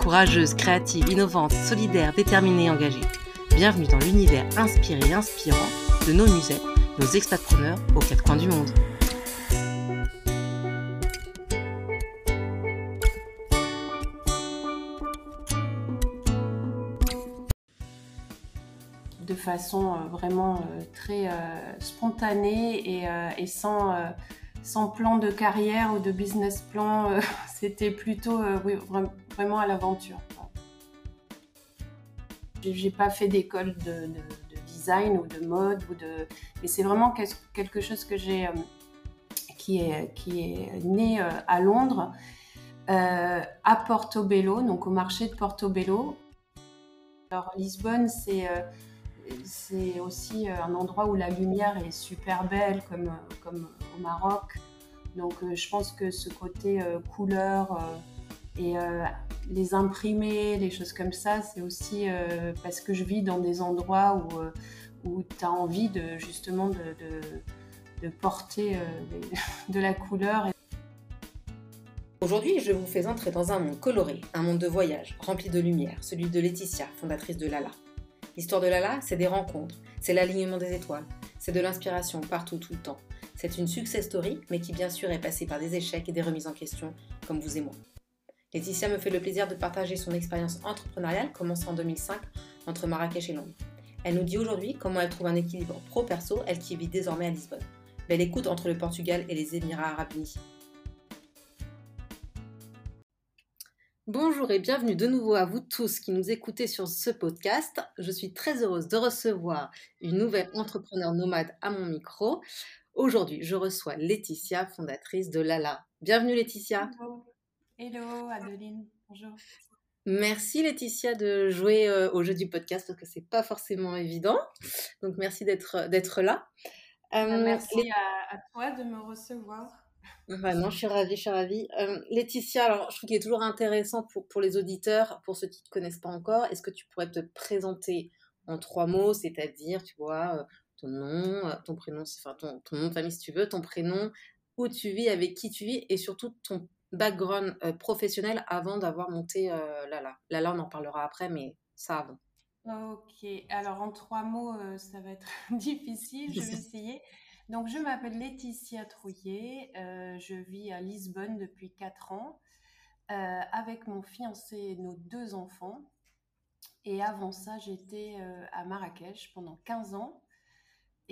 Courageuses, créatives, innovantes, solidaires, déterminées et engagées. Bienvenue dans l'univers inspiré et inspirant de nos musées, nos expatpreneurs aux quatre coins du monde. de façon euh, vraiment euh, très euh, spontanée et, sans, sans plan de carrière ou de business plan. C'était plutôt vraiment à l'aventure. J'ai pas fait d'école de, design ou de mode ou de, mais c'est vraiment quelque chose que j'ai qui est qui est né à Londres, à Portobello, donc au marché de Portobello. Alors Lisbonne, c'est c'est aussi euh, un endroit où la lumière est super belle, comme, comme Maroc. Donc euh, je pense que ce côté euh, couleur et les imprimer, les choses comme ça, c'est aussi parce que je vis dans des endroits où, où tu as envie de, justement de, de, porter de la couleur. Aujourd'hui, je vous fais entrer dans un monde coloré, un monde de voyage, rempli de lumière, celui de Laetitia, fondatrice de Lala. L'histoire de Lala, c'est des rencontres, c'est l'alignement des étoiles, c'est de l'inspiration partout, tout le temps. C'est une success story, mais qui bien sûr est passée par des échecs et des remises en question, comme vous et moi. Laetitia me fait le plaisir de partager son expérience entrepreneuriale commencée en 2005 entre Marrakech et Londres. Elle nous dit aujourd'hui comment elle trouve un équilibre pro-perso, elle qui vit désormais à Lisbonne. Belle écoute entre le Portugal et les Émirats arabes unis. Bonjour et bienvenue de nouveau à vous tous qui nous écoutez sur ce podcast. Je suis très heureuse de recevoir une nouvelle entrepreneur nomade à mon micro. Aujourd'hui, je reçois Laetitia, fondatrice de Lala. Bienvenue Laetitia. Hello, Adeline. Bonjour. Merci Laetitia de jouer euh, au jeu du podcast parce que c'est pas forcément évident. Donc merci d'être d'être là. Euh, merci à toi de me recevoir. Vraiment, je suis ravie, je suis ravie. Euh, Laetitia, alors je trouve qu'il est toujours intéressant pour, pour les auditeurs, pour ceux qui ne te connaissent pas encore, est-ce que tu pourrais te présenter en trois mots, c'est-à-dire, tu vois, euh, ton nom, euh, ton prénom, enfin ton, ton, nom de famille si tu veux, ton prénom, où tu vis, avec qui tu vis, et surtout ton background professionnel avant d'avoir monté Lala. Lala, on en parlera après, mais ça avant. Ok, alors en trois mots, ça va être difficile, je vais essayer. Donc, je m'appelle Laetitia Trouillet. Euh, je vis à Lisbonne depuis 4 ans euh, avec mon fiancé et nos deux enfants. Et avant ça, j'étais euh, à Marrakech pendant 15 ans.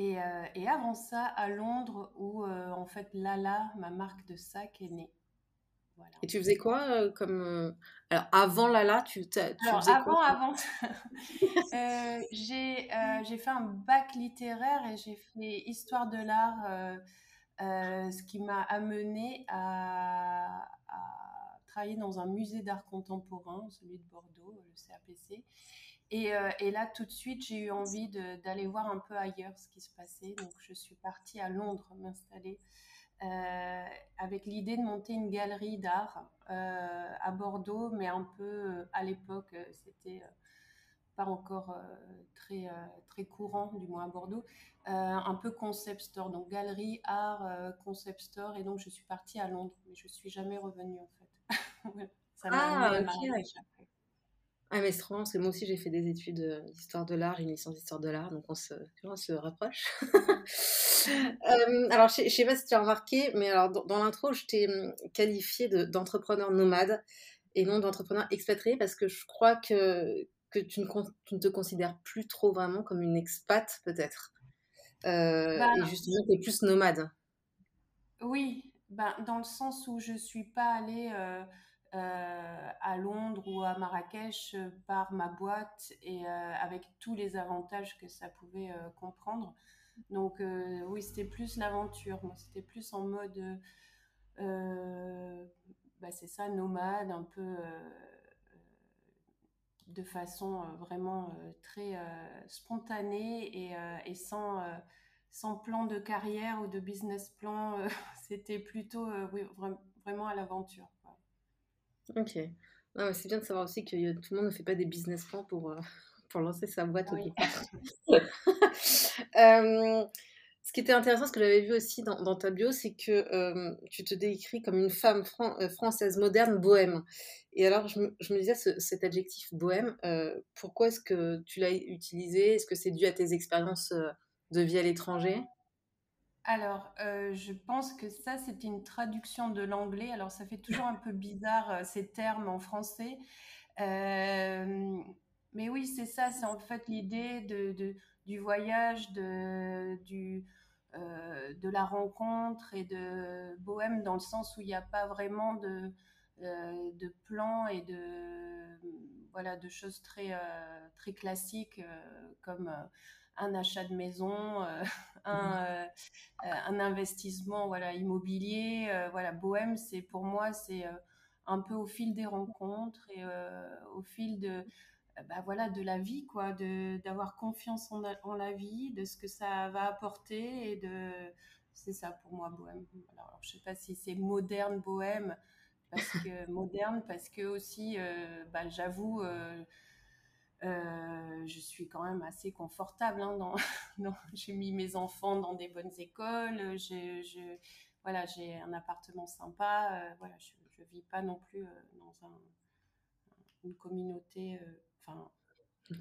Et, et, avant ça, à Londres, où en fait Lala, ma marque de sac, est née. Et tu faisais quoi euh, comme euh, alors avant Lala, tu, tu alors, faisais avant, avant, euh, j'ai j'ai fait un bac littéraire et j'ai fait histoire de l'art, ce qui m'a amené à, à, travailler dans un musée d'art contemporain, celui de Bordeaux, le CAPC. Et, et là, tout de suite, j'ai eu envie d'aller voir un peu ailleurs ce qui se passait. Donc, je suis partie à Londres m'installer euh, avec l'idée de monter une galerie d'art euh, à Bordeaux, mais un peu euh, à l'époque, c'était pas encore très, très courant, du moins à Bordeaux, un peu concept store, donc galerie, art, concept store, et donc je suis partie à Londres, mais je suis jamais revenue en fait. Ça ah, ok. Ah, mais c'est trop parce que moi aussi j'ai fait des études d'histoire de l'art, une licence d'histoire de l'art, donc on se, on se rapproche. Euh, alors, je ne sais pas si tu as remarqué, mais alors dans, l'intro, je t'ai hum, qualifié d'entrepreneur nomade et non d'entrepreneur expatrié parce que je crois que, que tu, ne, te considères plus trop vraiment comme une expat, peut-être. Euh, bah, et justement, tu es plus nomade. Oui, ben, dans le sens où je ne suis pas allée euh, à Londres ou à Marrakech par ma boîte et avec tous les avantages que ça pouvait comprendre. Donc euh, oui, c'était plus l'aventure. C'était plus en mode, euh, bah, c'est ça, nomade, un peu euh, de façon vraiment très spontanée et, sans, sans plan de carrière ou de business plan. C'était plutôt vraiment à l'aventure. Ok. c'est bien de savoir aussi que tout le monde ne fait pas des business plans pour, pour lancer sa boîte au départ. Ce qui était intéressant, ce que j'avais vu aussi dans, ta bio, c'est que euh, tu te décris comme une femme euh, française moderne, bohème. Et alors, je me, disais, cet adjectif bohème, euh, pourquoi est-ce que tu l'as utilisé? Est-ce que c'est dû à tes expériences de vie à l'étranger? Alors, je pense que ça, c'est une traduction de l'anglais. Alors, ça fait toujours un peu bizarre ces termes en français. mais oui, c'est ça, c'est en fait l'idée du voyage, de, euh, la rencontre et de bohème dans le sens où il n'y a pas vraiment de, euh, de plan et de, voilà, choses euh, très classiques comme un achat de maison, un, mmh. un, investissement voilà, immobilier. voilà, bohème, c'est pour moi, c'est un peu au fil des rencontres et au fil de, bah voilà, de la vie, quoi, d'avoir confiance en, en, la vie, de ce que ça va apporter et de. C'est ça pour moi, bohème. Alors, je sais pas si c'est moderne, bohème, parce que moderne, parce que aussi, euh, bah, j'avoue, euh, euh, je suis quand même assez confortable. Hein, dans, j'ai mis mes enfants dans des bonnes écoles. Je, je voilà, j'ai un appartement sympa. voilà, je, ne vis pas non plus dans un, une communauté enfin,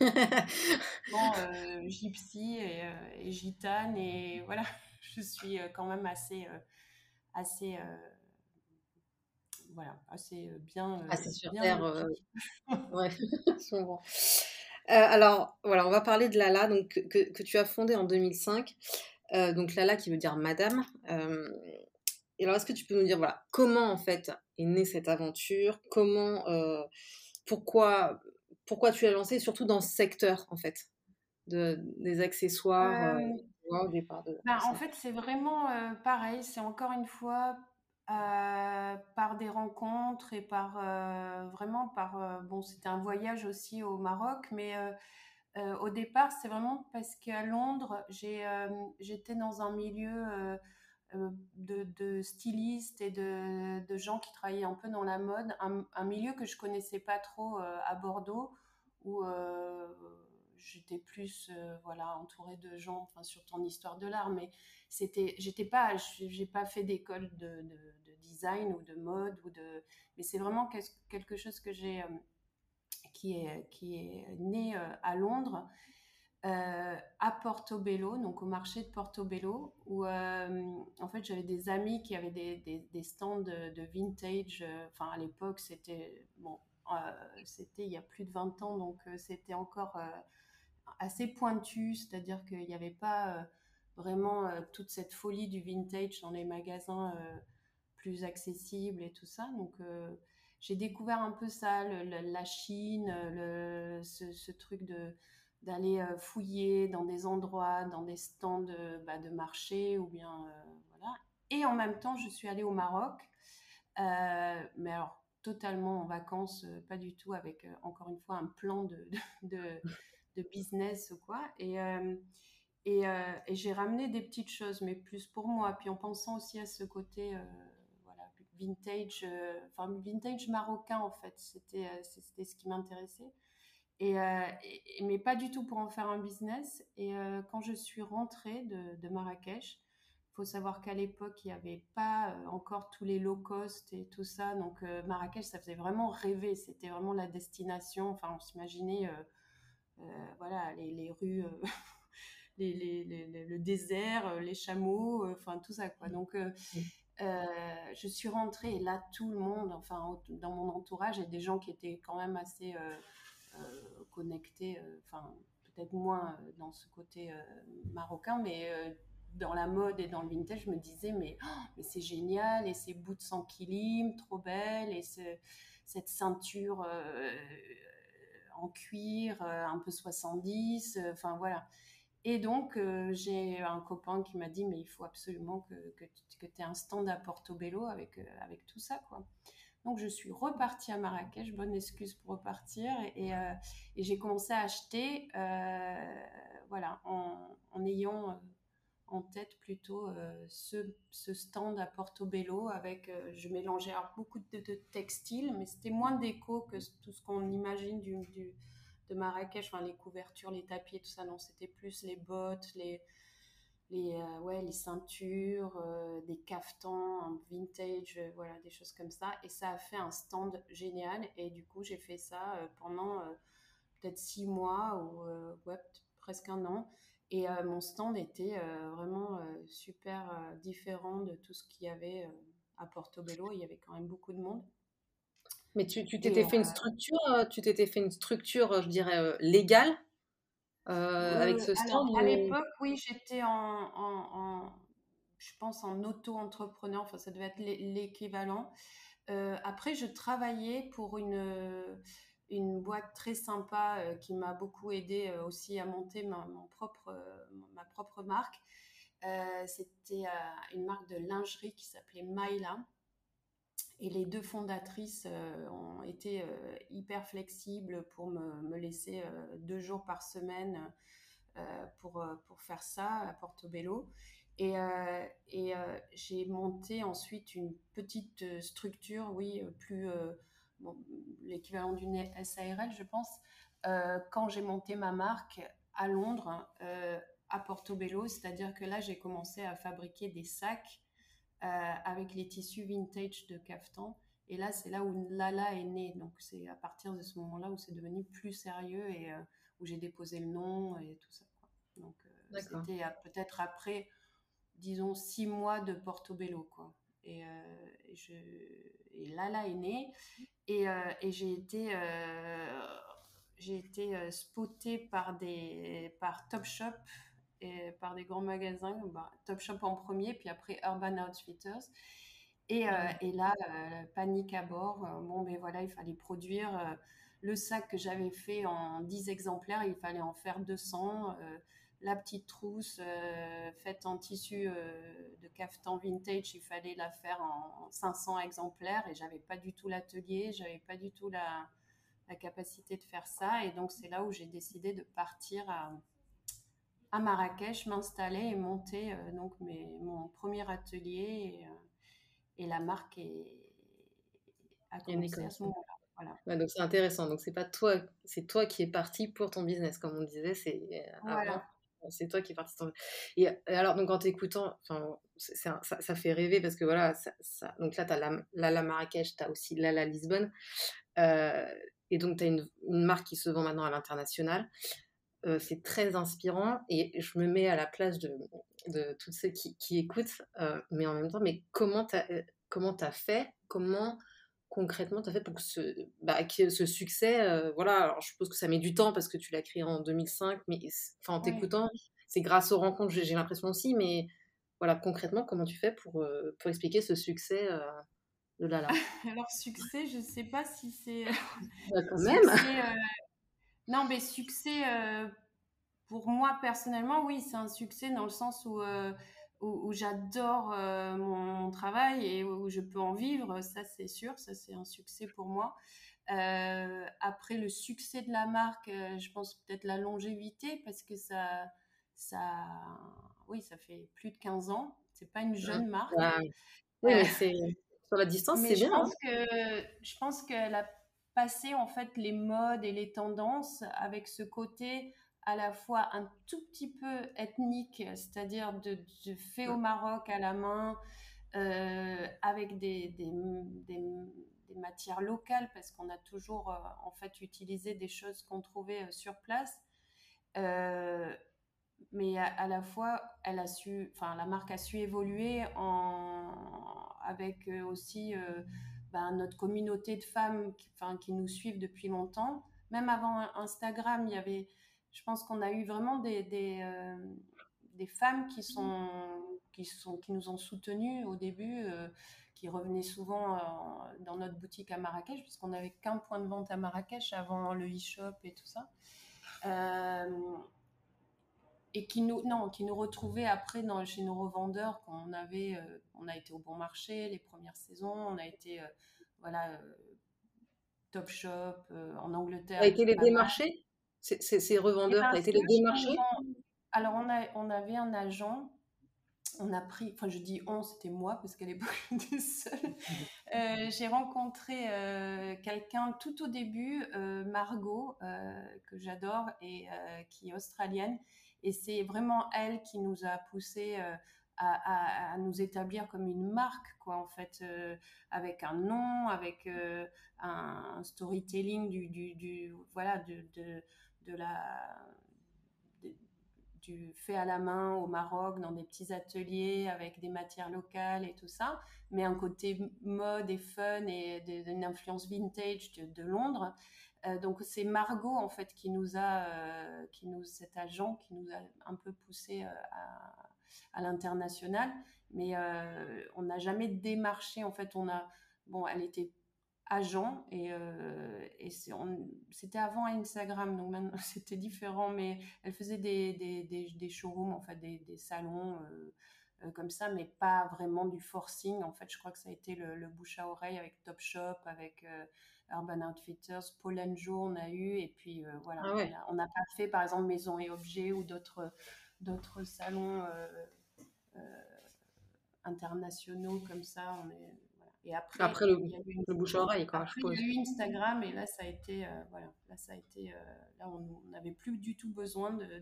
euh, gypsy et, euh, et, gitane et voilà, je suis euh, quand même assez, assez, voilà, assez bien. assez sur terre. ouais, alors voilà, on va parler de Lala, donc que, que tu as fondé en 2005. donc Lala qui veut dire Madame. et alors, est-ce que tu peux nous dire voilà comment en fait est née cette aventure? Comment, pourquoi pourquoi tu as lancé, surtout dans ce secteur, en fait, de, des accessoires euh, euh ben, En fait, c'est vraiment euh, pareil. C'est encore une fois euh, par des rencontres et par vraiment par. bon, c'était un voyage aussi au Maroc, mais. au départ, c'est vraiment parce qu'à Londres, j'étais dans un milieu de, de, stylistes et de, de, gens qui travaillaient un peu dans la mode, un, milieu que je connaissais pas trop euh, à Bordeaux, où euh, j'étais plus euh, voilà entourée de gens, enfin surtout en histoire de l'art, mais c'était, j'étais pas, j'ai pas fait d'école de, de, design ou de mode ou de, mais c'est vraiment quelque chose que j'ai qui est qui est né à Londres euh, à Portobello, donc au marché de Portobello, où euh, en fait j'avais des amis qui avaient des, des, stands de, vintage. Euh, enfin, à l'époque, c'était bon, c'était il y a plus de 20 ans, donc c'était encore assez pointu, c'est-à-dire qu'il n'y avait pas vraiment toute cette folie du vintage dans les magasins plus accessibles et tout ça. Donc j'ai découvert un peu ça, la Chine, ce, truc de d'aller euh, fouiller dans des endroits, dans des stands de, bah, marché ou bien euh, voilà. Et en même temps, je suis allée au Maroc, euh, mais alors totalement en vacances, pas du tout avec encore une fois un plan de business ou quoi. Et, et, et j'ai ramené des petites choses, mais plus pour moi. Puis en pensant aussi à ce côté voilà, vintage, enfin vintage marocain en fait, c'était c'était ce qui m'intéressait. Euh, et, mais pas du tout pour en faire un business. Et euh, quand je suis rentrée de, de Marrakech, faut savoir qu'à l'époque, il n'y avait pas euh, encore tous les low cost et tout ça. Donc Marrakech, ça faisait vraiment rêver. C'était vraiment la destination. Enfin, on s'imaginait, voilà, les, les rues, les, les, le désert, les chameaux, enfin tout ça quoi. Donc je suis rentrée et là, tout le monde, enfin, dans mon entourage, il y a des gens qui étaient quand même assez euh, connecté, euh, enfin peut-être moins euh, dans ce côté marocain, mais dans la mode et dans le vintage, je me disais, mais, oh, mais c'est génial, et ces bouts sans kilim, trop belles, et cette ceinture en cuir, un peu 70, enfin voilà. Et donc, j'ai un copain qui m'a dit, mais il faut absolument que, que, tu aies un stand à Portobello avec, avec tout ça, quoi. Donc je suis repartie à Marrakech, bonne excuse pour repartir, et, j'ai commencé à acheter, voilà, en, ayant en tête plutôt ce, stand à Portobello avec, je mélangeais beaucoup de, textiles, mais c'était moins déco que tout ce qu'on imagine du, de Marrakech, enfin les couvertures, les tapis, tout ça, non, c'était plus les bottes, les, les, euh, ouais, les ceintures, euh, des cafetans, vintage, euh, voilà, des choses comme ça. Et ça a fait un stand génial. Et du coup, j'ai fait ça pendant peut-être six mois ou ouais, presque un an. Et mon stand était vraiment super différent de tout ce qu'il y avait à Portobello. Il y avait quand même beaucoup de monde. Mais tu t'étais fait une structure, tu t'étais fait une structure, je dirais, légale euh, avec ce stand À l'époque, oui, j'étais en, je pense, en auto-entrepreneur. Enfin, ça devait être l'équivalent. Euh, après, je travaillais pour une, une boîte très sympa euh, qui m'a beaucoup aidé aussi à monter ma, mon propre, ma propre marque. C'était une marque de lingerie qui s'appelait Myla. Et les deux fondatrices euh, ont été euh, hyper flexibles pour me, me laisser euh, deux jours par semaine pour, pour faire ça à Portobello. Et, et j'ai monté ensuite une petite structure, oui, plus l'équivalent d'une SARL, je pense, quand j'ai monté ma marque à Londres, à Portobello. C'est-à-dire que là, j'ai commencé à fabriquer des sacs euh, avec les tissus vintage de caftan. Et là, c'est là où Lala est née. Donc, c'est à partir de ce moment-là où c'est devenu plus sérieux et euh, où j'ai déposé le nom et tout ça. Donc, euh, c'était peut-être après, disons, six mois de Portobello. Quoi. Et, je, et Lala est née. Et, et j'ai été, j'ai été spotée par, des, par Topshop et par des grands magasins, bah, Topshop en premier, puis après Urban Outfitters. Et, euh, et là, euh, panique à bord. Euh, bon, ben voilà, il fallait produire le sac que j'avais fait en 10 exemplaires, il fallait en faire 200. La petite trousse faite en tissu de caftan vintage, il fallait la faire en 500 exemplaires et j'avais pas du tout l'atelier, j'avais pas du tout la, la capacité de faire ça. Et donc, c'est là où j'ai décidé de partir à à Marrakech, m'installer et monter euh, donc mes, mon premier atelier. Et, euh, la marque est, a commencé à ce moment-là. Voilà. donc c'est intéressant. Donc c'est pas toi, c'est toi qui es parti pour ton business, comme on disait. C'est euh, c'est toi qui es parti. Et, alors donc en t'écoutant, ça, ça, fait rêver parce que voilà, donc là tu as la, la, Marrakech, tu as aussi la, la Lisbonne. et donc tu as une, une, marque qui se vend maintenant à l'international. Euh, c'est très inspirant et je me mets à la place de, de toutes ceux qui, qui écoutent, euh, mais en même temps, mais comment tu as, euh, as fait? Comment concrètement tu as fait pour que ce, bah, que ce succès, voilà, alors je suppose que ça met du temps parce que tu l'as créé en 2005, mais enfin, en t'écoutant, c'est grâce aux rencontres, j'ai l'impression aussi, mais voilà, concrètement, comment tu fais pour, pour expliquer ce succès de Lala Alors, succès, je sais pas si c'est. Bah, quand même. non, mais succès, euh, pour moi personnellement, oui, c'est un succès dans le sens où, euh, où, j'adore euh, mon, travail et où je peux en vivre, ça c'est sûr, ça c'est un succès pour moi. après le succès de la marque, je pense peut-être la longévité parce que ça, ça, oui, ça fait plus de 15 ans. C'est pas une jeune marque. C'est sur la distance, c'est bien. Hein. Pense que, je pense qu'elle a passer en fait les modes et les tendances avec ce côté à la fois un tout petit peu ethnique, c'est-à-dire de, fait au Maroc à la main, euh, avec des, des, des, matières locales, parce qu'on a toujours euh, en fait utilisé des choses qu'on trouvait euh, sur place. mais à, la fois, elle a su, enfin, la marque a su évoluer en, avec aussi ben, notre communauté de femmes qui, qui nous suivent depuis longtemps. Même avant Instagram, il y avait, je pense qu'on a eu vraiment des, des, euh, des, femmes qui, sont, qui, sont, qui nous ont soutenues au début, euh, qui revenaient souvent euh, dans notre boutique à Marrakech, puisqu'on n'avait qu'un point de vente à Marrakech avant le e-shop et tout ça. et qui nous, non, qui nous retrouvait après dans, chez nos revendeurs quand on avait, on a été au bon marché les premières saisons, on a été, voilà, Top Shop en Angleterre. A été les démarchés? Ces revendeurs, a été les démarchés Alors on, a, on avait un agent on a pris, enfin je dis on, c'était moi parce qu'à l'époque j'étais seule. Euh, j'ai rencontré euh, quelqu'un tout au début, euh, Margot, que j'adore et qui est australienne. Et c'est vraiment elle qui nous a poussé à, nous établir comme une marque, quoi, en fait, avec un nom, avec un storytelling du, du, voilà, de, de la fait à la main au Maroc, dans des petits ateliers avec des matières locales et tout ça, mais un côté mode et fun et d'une influence vintage de, Londres. Euh, donc c'est Margot en fait qui nous a, euh, qui nous, cet agent qui nous a un peu poussé euh, à, à l'international, mais on n'a jamais démarché. En fait, on a, bon, elle était agent et, euh, et c'était avant Instagram donc maintenant c'était différent mais elle faisait des, des, des, showrooms en fait des, des salons euh, euh, comme ça mais pas vraiment du forcing. En fait je crois que ça a été le, bouche à oreille avec Topshop avec Urban Outfitters Paul Joe on a eu et puis voilà ah on n'a pas fait par exemple Maison et Objets ou d'autres d'autres salons internationaux comme ça. On est et après, après le, le bouche à oreille, quoi, après, Il y a eu Instagram et là, ça a été, euh, voilà, là, ça a été, euh, là, on n'avait plus du tout besoin d'aller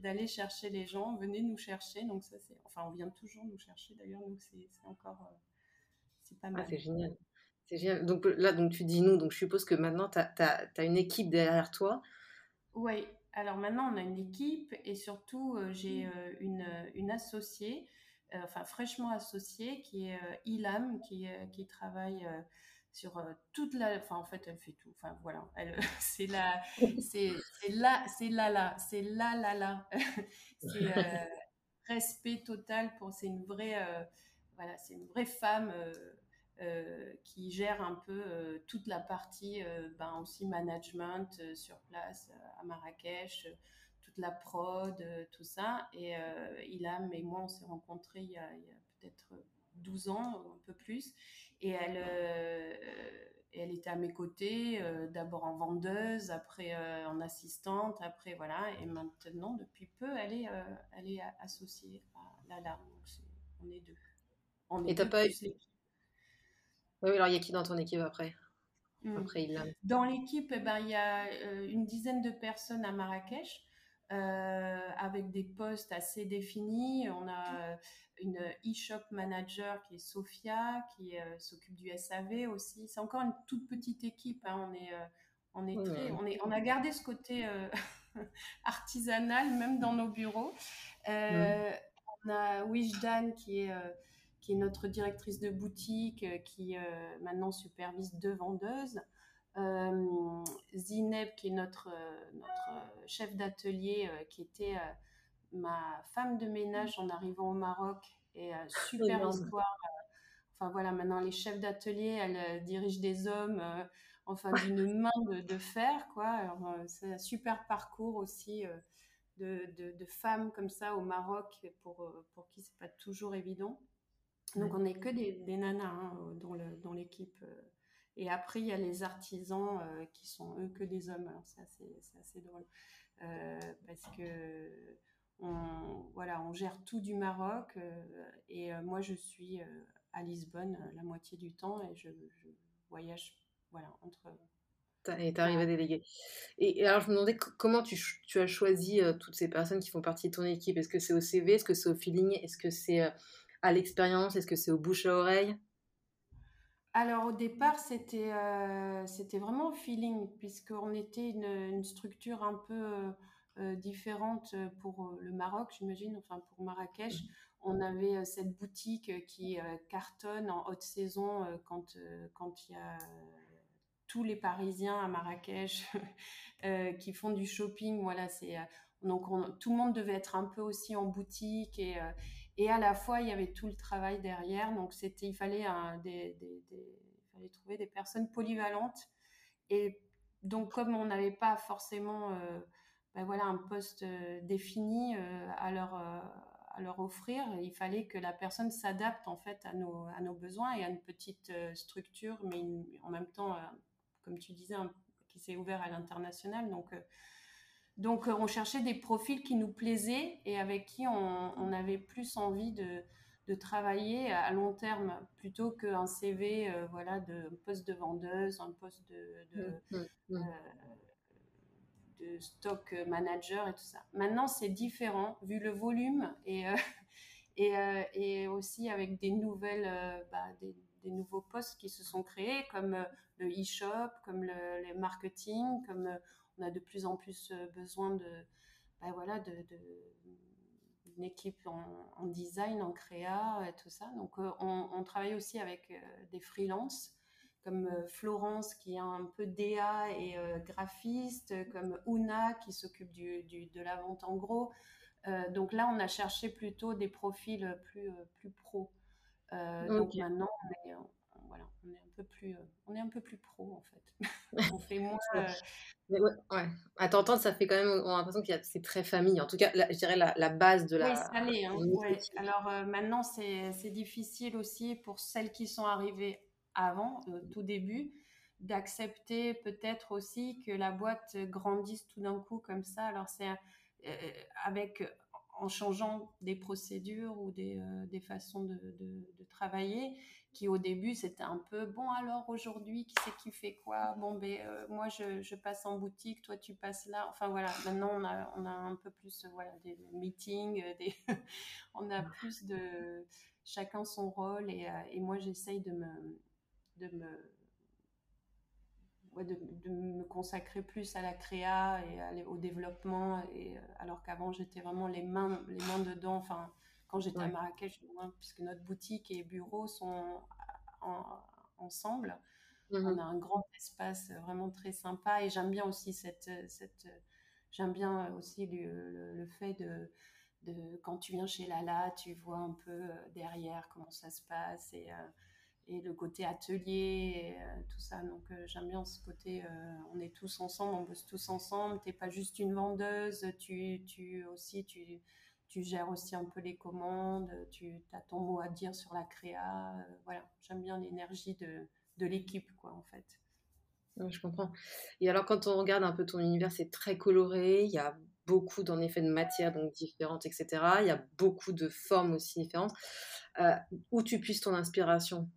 de, de, chercher les gens. Venez nous chercher. Donc ça, c'est, enfin, on vient toujours nous chercher d'ailleurs. Donc c'est encore, euh, c'est pas ah, mal. c'est génial. C'est génial. Donc là, donc tu dis nous. Donc je suppose que maintenant, tu as, as, une équipe derrière toi. Oui. Alors maintenant, on a une équipe et surtout, j'ai mmh. une, une associée enfin fraîchement associée, qui est euh, Ilam, qui, euh, qui travaille sur toute la enfin en fait elle fait tout. Enfin voilà. C'est la c'est là c'est là là c'est là là là c'est respect total pour c'est une vraie voilà c'est une vraie femme qui gère un peu toute la partie ben aussi management sur place à Marrakech toute la prod, euh, tout ça. Et euh, Ilham et moi, on s'est rencontrés il y a, peut-être 12 ans, un peu plus. Et elle, euh, elle était à mes côtés, d'abord en vendeuse, après en assistante, après voilà. Et maintenant, depuis peu, elle est, elle est associée à Lala. Donc on est deux. On est et t'as pas eu... Oui, alors il y a qui dans ton équipe après? Hmm. Après, Dans l'équipe, eh ben, il y a une dizaine de personnes à Marrakech. Euh, avec des postes assez définis. On a une e-shop manager qui est Sophia, qui euh, s'occupe du SAV aussi. C'est encore une toute petite équipe. Hein. On est, euh, on est très, on est, on a gardé ce côté artisanal même dans nos bureaux. On a Wijdan qui est qui est notre directrice de boutique, qui maintenant supervise deux vendeuses. Euh, Zineb, qui est notre, notre chef d'atelier, euh, qui était euh, ma femme de ménage en arrivant au Maroc, et super histoire. Enfin voilà, maintenant les chefs d'atelier, elle dirige des hommes, enfin d'une main de, fer, quoi. c'est un super parcours aussi de, de, femmes comme ça au Maroc pour, pour qui c'est pas toujours évident. Donc on n'est que des, des nanas hein, dans l'équipe. Et après, il y a les artisans euh, qui sont eux que des hommes. Alors, c'est assez, drôle. Euh, parce que on, voilà, on gère tout du Maroc. Euh, et moi, je suis à Lisbonne la moitié du temps et je, voyage voilà, entre. Et tu arrives à déléguer. Et, alors, je me demandais comment tu, tu as choisi toutes ces personnes qui font partie de ton équipe? Est-ce que c'est au CV Est-ce que c'est au feeling? Est-ce que c'est à l'expérience? Est-ce que c'est au bouche à oreille? Alors au départ, c'était euh, c'était vraiment feeling, puisqu'on était une, une, structure un peu euh, euh, différente pour le Maroc, j'imagine, enfin pour Marrakech. On avait cette boutique qui cartonne en haute saison quand quand il y a tous les Parisiens à Marrakech qui font du shopping. Voilà, c'est donc tout le monde devait être un peu aussi en boutique et, et à la fois, il y avait tout le travail derrière. Donc, c'était, il fallait, trouver des personnes polyvalentes. Et donc, comme on n'avait pas forcément euh, ben voilà, un poste défini à leur, à leur offrir. Il fallait que la personne s'adapte en fait à nos, à nos besoins et à une petite structure, mais en même temps, comme tu disais, qui s'est ouvert à l'international. Donc, donc, on cherchait des profils qui nous plaisaient et avec qui on, on avait plus envie de, de travailler à long terme plutôt qu'un CV voilà de poste de vendeuse un poste de, de, mmh, mmh, mmh. de, stock manager et tout ça maintenant c'est différent vu le volume et et, et, aussi avec des nouvelles bah, des, des, nouveaux postes qui se sont créés comme le e-shop comme le, le, marketing comme on a de plus en plus besoin de bah, voilà de, une équipe en, design, en créa et tout ça. Donc, euh, on, travaille aussi avec euh, des freelances comme euh, Florence qui est un peu DA et graphiste, comme Una qui s'occupe du, de la vente en gros. donc là, on a cherché plutôt des profils plus, plus pro. Donc maintenant, on est, voilà, on est un peu plus, on est un peu plus pro en fait. on fait moins, ouais, ouais. À t'entendre, ça fait quand même, on a l'impression que c'est très famille. En tout cas, je dirais la, la, base de la. Oui, ça l'est. Hein, ouais. Alors euh, maintenant, c'est difficile aussi pour celles qui sont arrivées avant, au tout début, d'accepter peut-être aussi que la boîte grandisse tout d'un coup comme ça. Alors c'est euh, avec en changeant des procédures ou des, euh, des façons de, de, de, travailler qui au début c'était un peu bon alors aujourd'hui qui c'est qui fait quoi? Bon ben euh, moi je, passe en boutique toi tu passes là enfin voilà. Maintenant on a on a un peu plus voilà des meetings euh, on a plus de chacun son rôle et, euh, et moi j'essaye de me de me de, me consacrer plus à la créa et au développement et alors qu'avant j'étais vraiment les mains les mains dedans. Enfin quand j'étais à Marrakech, puisque notre boutique et bureau sont ensemble. Mmh On a un grand espace vraiment très sympa et j'aime bien aussi cette, cette j'aime bien aussi le, le, fait de, de, quand tu viens chez Lala, tu vois un peu euh, derrière comment ça se passe et, euh, et le côté atelier, et, euh, tout ça. Donc j'aime bien ce côté, on est tous ensemble, on bosse tous ensemble. T'es pas juste une vendeuse, tu, tu aussi tu tu gères aussi un peu les commandes, tu as ton mot à dire sur la créa. Euh, voilà, j'aime bien l'énergie de, de l'équipe, quoi, en fait. je comprends. Et alors, quand on regarde un peu ton univers, c'est très coloré. Il y a beaucoup, en effet, de matières donc différentes, etc. Il y a beaucoup de formes aussi différentes. Euh, où tu puisses ton inspiration?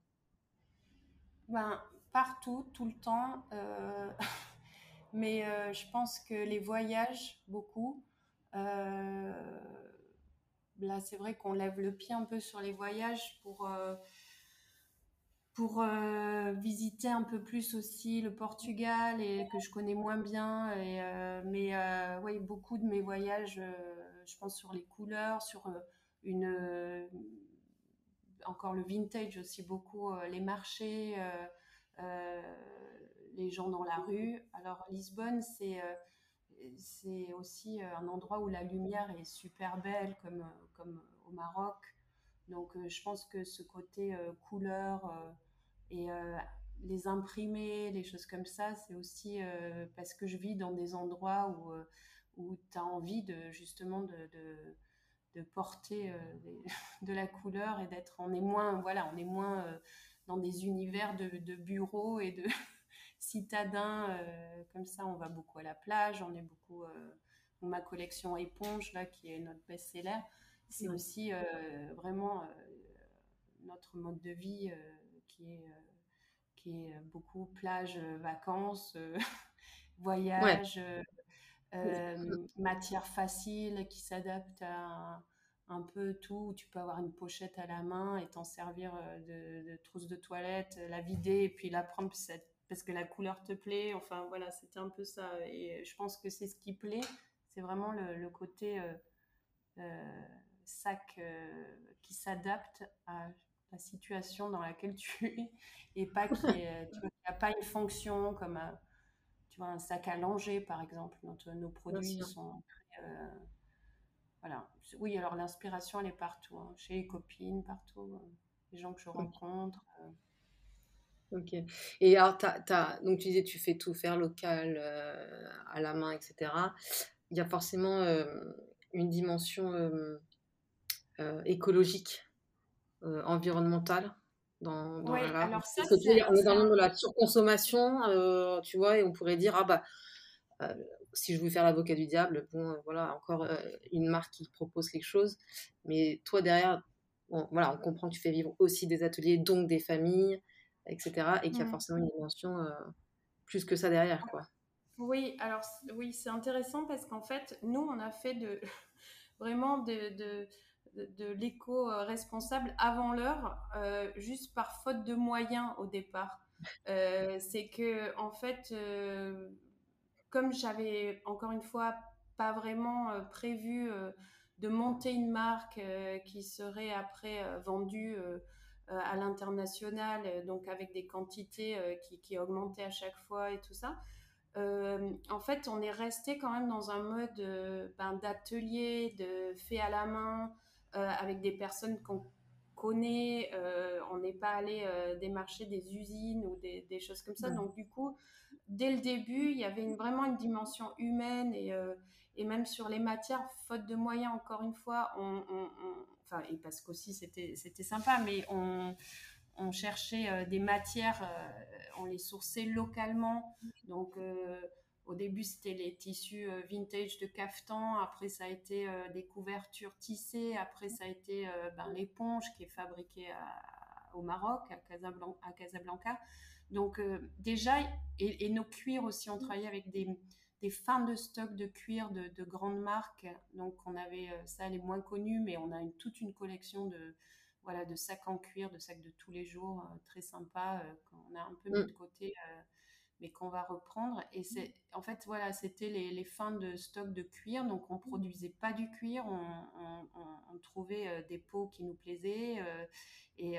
Ben, Partout, tout le temps. Euh, mais je pense que les voyages, beaucoup. Euh, là, c'est vrai qu'on lève le pied un peu sur les voyages pour, euh, pour euh, visiter un peu plus aussi le Portugal et que je connais moins bien. Et, euh, mais oui, beaucoup de mes voyages, je pense sur les couleurs, sur une encore le vintage aussi beaucoup, les marchés, les gens dans la rue. Alors Lisbonne, c'est c'est aussi euh, un endroit où la lumière est super belle, comme, euh, comme au Maroc. Donc, euh, je pense que ce côté couleur et les imprimer, les choses comme ça, c'est aussi parce que je vis dans des endroits où, où tu as envie de justement de, de, de porter de la couleur et d'être, on est moins, voilà, on est moins dans des univers de, de bureaux et de, citadin, euh, comme ça, on va beaucoup à la plage, on est beaucoup. Euh, ma collection éponge, là, qui est notre best-seller, c'est aussi euh, vraiment notre mode de vie qui est qui est beaucoup plage, vacances, voyage, matière facile qui s'adapte à un, peu tout. Tu peux avoir une pochette à la main et t'en servir de, de, trousse de toilette, la vider et puis la prendre cette parce que la couleur te plaît. Enfin, voilà, c'était un peu ça. Et je pense que c'est ce qui plaît. C'est vraiment le, côté euh, euh, sac euh, qui s'adapte à la situation dans laquelle tu es et pas qui n'a pas une fonction comme tu vois, un sac à langer, par exemple. Notre, nos produits sont voilà. Oui, alors l'inspiration, elle est partout. Hein. chez les copines, partout. les gens que je rencontre. Ok. Et alors, donc tu disais, tu fais tout faire local, euh, à la main, etc. il y a forcément une dimension écologique, environnementale. Dans, dans alors ça, on est dans le monde de la surconsommation, tu vois, et on pourrait dire, ah bah, si je veux faire l'avocat du diable, bon, voilà, encore une marque qui propose quelque chose, mais toi derrière, voilà, on comprend que tu fais vivre aussi des ateliers, donc des familles, etc., et qu'il y a forcément une dimension plus que ça derrière, quoi. Oui, alors oui, c'est intéressant parce qu'en fait, nous, on a fait de vraiment de, de, de, l'éco-responsable avant l'heure, euh, juste par faute de moyens au départ. Euh, c'est que, en fait, euh, comme j'avais encore une fois pas vraiment prévu de monter une marque qui serait après vendue à l'international, donc avec des quantités qui, qui augmentaient à chaque fois et tout ça. Euh, en fait, on est resté quand même dans un mode euh, ben, d'atelier, de fait à la main, euh, avec des personnes qu'on connaît. on n'est pas allé démarcher des usines ou des, choses comme ça. Donc, du coup, dès le début, il y avait une, vraiment une dimension humaine et, et, même sur les matières, faute de moyens, encore une fois, on, et parce qu'aussi c'était sympa, mais on on cherchait euh, des matières, euh, on les sourçait localement. Donc, euh, au début, c'était les tissus vintage de caftan. Après, ça a été des couvertures tissées. Après, ça a été ben, l'éponge qui est fabriquée au Maroc, à Casablanca. Donc, déjà, et, nos cuirs aussi, on travaillait avec des, fins de stock de cuir de, grandes marques. Donc, on avait ça, les moins connus, mais on a toute une collection de, voilà, de sacs en cuir, de sacs de tous les jours, euh, très sympa, euh, qu'on a un peu mis mm. de côté, euh, mais qu'on va reprendre. Et c'est, en fait, voilà, c'était les, fins de stock de cuir, donc on produisait pas du cuir, on, trouvait des peaux qui nous plaisaient et,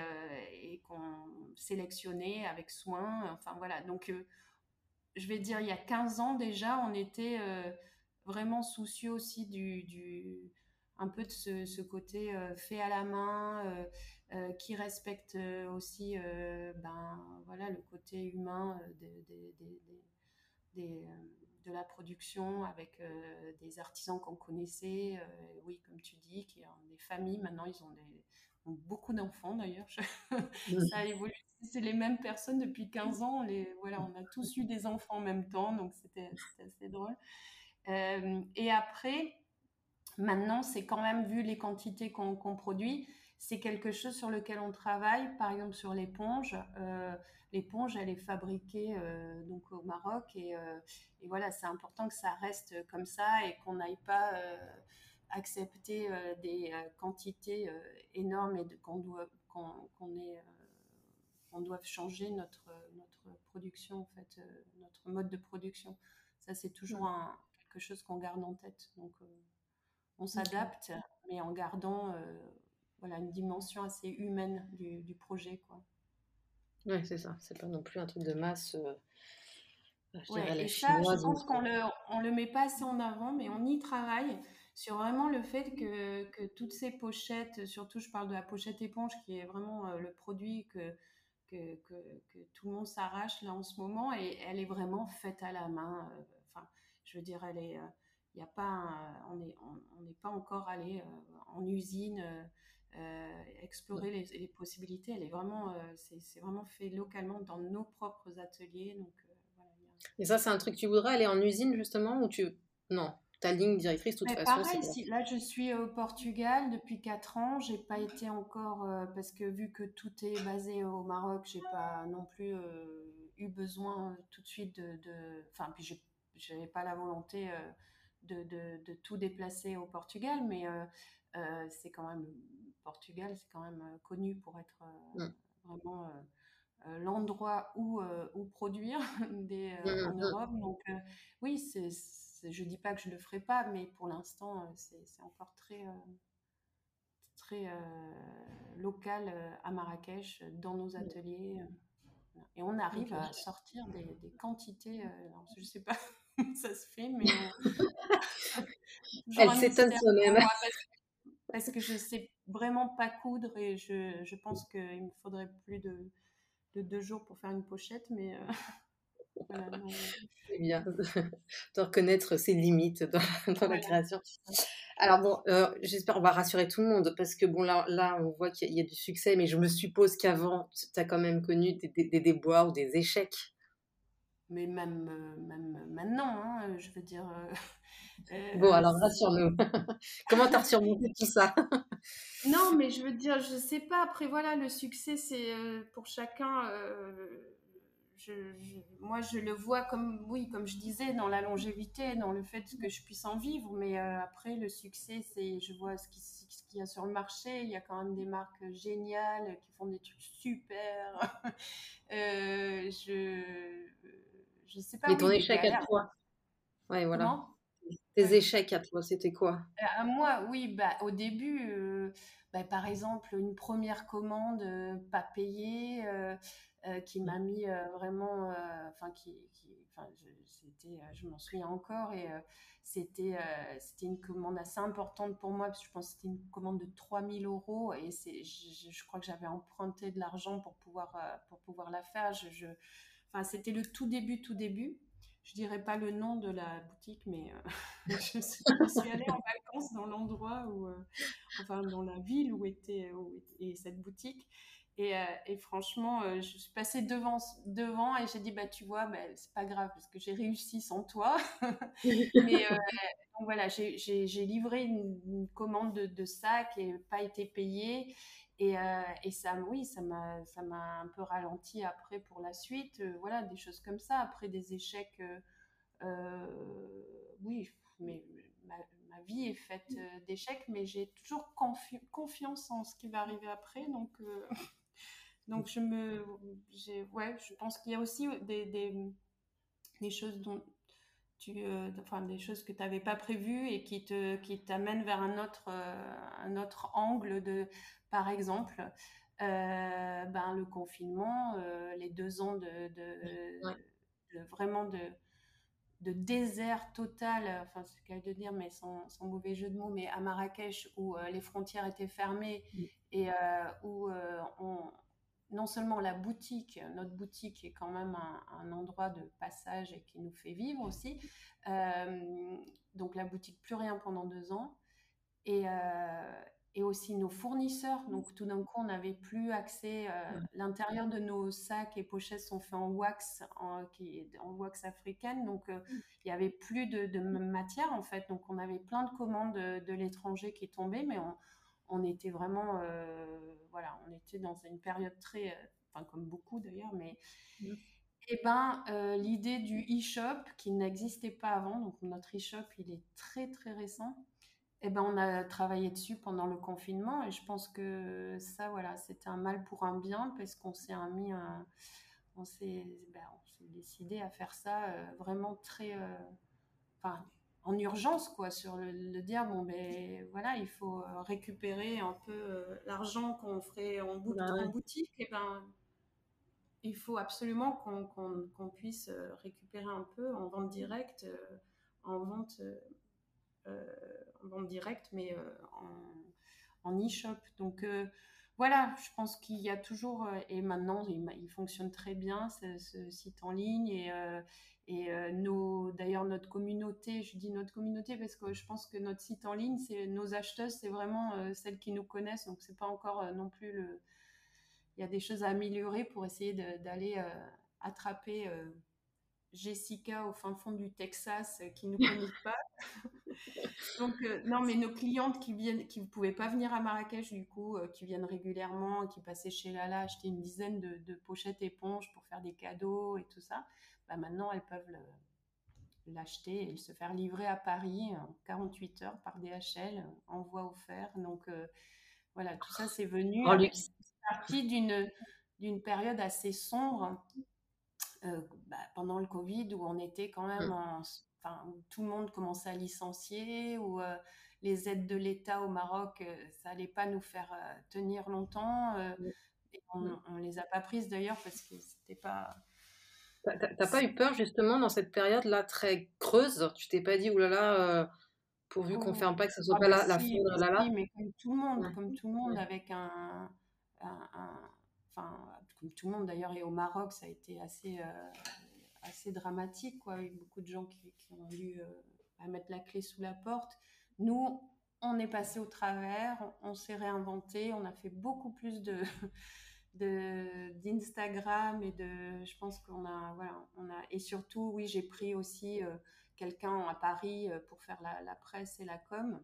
et qu'on sélectionnait avec soin. Enfin voilà, donc je vais dire, il y a 15 ans déjà, on était vraiment soucieux aussi du, un peu de ce, côté euh, fait à la main, euh, euh, qui respecte aussi ben, voilà, le côté humain de la production avec des artisans qu'on connaissait, oui, comme tu dis, qui ont des familles. Maintenant, ils ont, des, beaucoup d'enfants d'ailleurs. Ça a évolué. C'est les mêmes personnes depuis 15 ans. Les, voilà, on a tous eu des enfants en même temps, donc c'était assez drôle. et après, Maintenant, c'est quand même, vu les quantités qu'on produit, c'est quelque chose sur lequel on travaille. Par exemple, sur l'éponge. Euh, l'éponge, elle est fabriquée euh, donc au Maroc. Euh, et, voilà, c'est important que ça reste comme ça et qu'on n'aille pas accepter des quantités énormes et qu'on doit, qu'on doive changer notre, notre production, en fait, notre mode de production. Ça, c'est toujours quelque chose qu'on garde en tête. Donc, on s'adapte, mais en gardant euh, voilà, une dimension assez humaine du, projet. Quoi. Oui, c'est ça. C'est pas non plus un truc de masse. Euh, et ça, je pense qu'on le, on le met pas assez en avant, mais on y travaille sur vraiment le fait que, que, toutes ces pochettes, surtout je parle de la pochette éponge qui est vraiment euh, le produit que, que, que, tout le monde s'arrache là en ce moment et elle est vraiment faite à la main. Enfin, je veux dire, elle est, il y a pas on n'est on, n'est pas encore allé euh, en usine euh, explorer les, possibilités. Elle est vraiment, euh, c'est vraiment fait localement dans nos propres ateliers. Donc, Et ça, c'est un truc que tu voudrais aller en usine justement ou tu non? Ta ligne directrice, de toute façon. Pareil, là je suis au Portugal depuis 4 ans, j'ai pas été encore, parce que vu que tout est basé au Maroc, j'ai pas non plus eu besoin tout de suite de. Enfin, puis j'avais pas la volonté de, tout déplacer au Portugal, mais euh, euh, c'est quand même Portugal, c'est quand même euh, connu pour être mm. vraiment l'endroit où, où produire des, mm, en mm. Europe. Donc oui, c'est, je dis pas que je le ferai pas, mais pour l'instant, c'est, encore très très local à Marrakech, dans nos ateliers. Et on arrive à sortir des, des quantités, je ne sais pas ça se fait, mais. Euh, Elle s'étonne soi-même. Parce, que je sais vraiment pas coudre et je, je pense qu'il me faudrait plus de, de, deux jours pour faire une pochette, mais. Euh, C'est bien de reconnaître ses limites dans, la création. Alors bon, euh, j'espère on va rassurer tout le monde parce que bon là, là on voit qu'il y, a du succès, mais je me suppose qu'avant, tu as quand même connu des, déboires ou des échecs. Mais même, euh, même maintenant, hein, je veux dire. Euh, bon, alors rassure-nous. Comment tu as surmonté tout ça? Non, mais je veux dire, je sais pas. Après, voilà, le succès, c'est pour chacun moi, je le vois comme, oui, comme je disais, dans la longévité, dans le fait que je puisse en vivre. Mais euh, après, le succès, c'est, je vois ce, qu'il y a sur le marché. Il y a quand même des marques géniales qui font des trucs super. euh, je, je sais pas. Et ton échec à toi Ouais, voilà. Tes échecs à toi, c'était quoi? euh, À moi, oui, bah, au début, euh, bah, par exemple, une première commande pas payée. Euh, qui m'a mis euh, vraiment, euh, enfin qui, enfin c'était, je m'en souviens encore et c'était, c'était une commande assez importante pour moi parce que je pense que c'était une commande de 3000 euros et c'est, je, crois que j'avais emprunté de l'argent pour pouvoir, pour pouvoir la faire. Je, enfin, c'était le tout début, tout début. Je dirais pas le nom de la boutique, mais je, suis, allée en vacances dans l'endroit où, enfin, dans la ville où était, où était cette boutique. Euh, et, franchement, euh, je suis passée devant, devant et j'ai dit, bah, tu vois, bah, c'est pas grave parce que j'ai réussi sans toi. Mais euh, donc voilà, j'ai livré une, commande de, de, sac et pas été payée. Et, et ça, oui, ça m'a un peu ralenti après pour la suite. voilà, des choses comme ça. Après des échecs, oui, mais ma, ma, vie est faite d'échecs, mais j'ai toujours confiance en ce qui va arriver après. Donc. Donc, je me, ouais, je pense qu'il y a aussi des, des, des choses dont tu, euh, enfin, des choses que tu n'avais pas prévues et qui te, qui t'amènent vers un autre, euh, un autre angle de, par exemple, euh, ben, le confinement, les deux ans de, de, vraiment de, de désert total, enfin c'est ce de dire, mais sans, sans, mauvais jeu de mots, mais à Marrakech où les frontières étaient fermées et où on, non seulement la boutique, notre boutique est quand même un, endroit de passage et qui nous fait vivre aussi. Euh, donc la boutique plus rien pendant deux ans. Et, euh, et aussi nos fournisseurs. Donc tout d'un coup, on n'avait plus accès. Euh, l'intérieur de nos sacs et pochettes sont faits en wax, en, qui, en wax africaine. Donc il n'y avait plus de, de, matière en fait. Donc on avait plein de commandes de, de l'étranger qui tombaient, mais on, on était vraiment, euh, voilà, on était dans une période très, euh, enfin comme beaucoup d'ailleurs, mais et eh ben euh, l'idée du e-shop qui n'existait pas avant, donc notre e-shop il est très très récent. Et eh ben on a travaillé dessus pendant le confinement et je pense que ça voilà c'était un mal pour un bien parce qu'on s'est mis un, on s'est ben, décidé à faire ça vraiment très enfin en urgence, quoi, sur le, dire, bon, ben voilà, il faut euh, récupérer un peu euh, l'argent qu'on ferait en, bah boutique, et ben il faut absolument qu'on puisse euh, récupérer un peu en vente directe, en vente, en vente directe, mais en e-shop. Donc voilà, je pense qu'il y a toujours, et maintenant il, fonctionne très bien ce, ce, site en ligne, et, et euh, d'ailleurs, notre communauté, je dis notre communauté parce que je pense que notre site en ligne, c'est nos acheteuses, c'est vraiment euh, celles qui nous connaissent. Donc, c'est pas encore euh, non plus le. Il y a des choses à améliorer pour essayer d'aller attraper Jessica au fin fond du Texas qui nous connaît pas. Donc, non, mais nos clientes qui viennent, qui ne pouvaient pas venir à Marrakech, du coup, qui viennent régulièrement, qui passaient chez Lala acheter une dizaine de, de pochettes éponges pour faire des cadeaux et tout ça bah, maintenant elles peuvent l'acheter et se faire livrer à Paris en 48 heures par DHL, envoi offert. Donc euh, voilà, tout ça c'est venu oh, partie d'une d'une période assez sombre euh, bah, pendant le Covid où on était quand même mmh. en, enfin, où tout le monde commençait à licencier, où euh, les aides de l'État au Maroc, ça allait pas nous faire tenir longtemps. Mmh. et on, mmh. on les a pas prises d'ailleurs parce que c'était pas T'as pas eu peur justement dans cette période-là très creuse? Tu t'es pas dit, oulala, là là, pourvu qu'on ferme pas, que ce soit ah pas bah la, si, la là, là? mais comme tout le monde, comme tout le monde, avec un, enfin, tout le monde d'ailleurs, et au Maroc, ça a été assez, euh, assez dramatique. Quoi. Il y a eu beaucoup de gens qui, ont dû mettre la clé sous la porte. Nous, on est passé au travers, on, s'est réinventé, on a fait beaucoup plus de d'Instagram et de je pense qu'on a voilà on a et surtout oui j'ai pris aussi quelqu'un à Paris pour faire la, presse et la com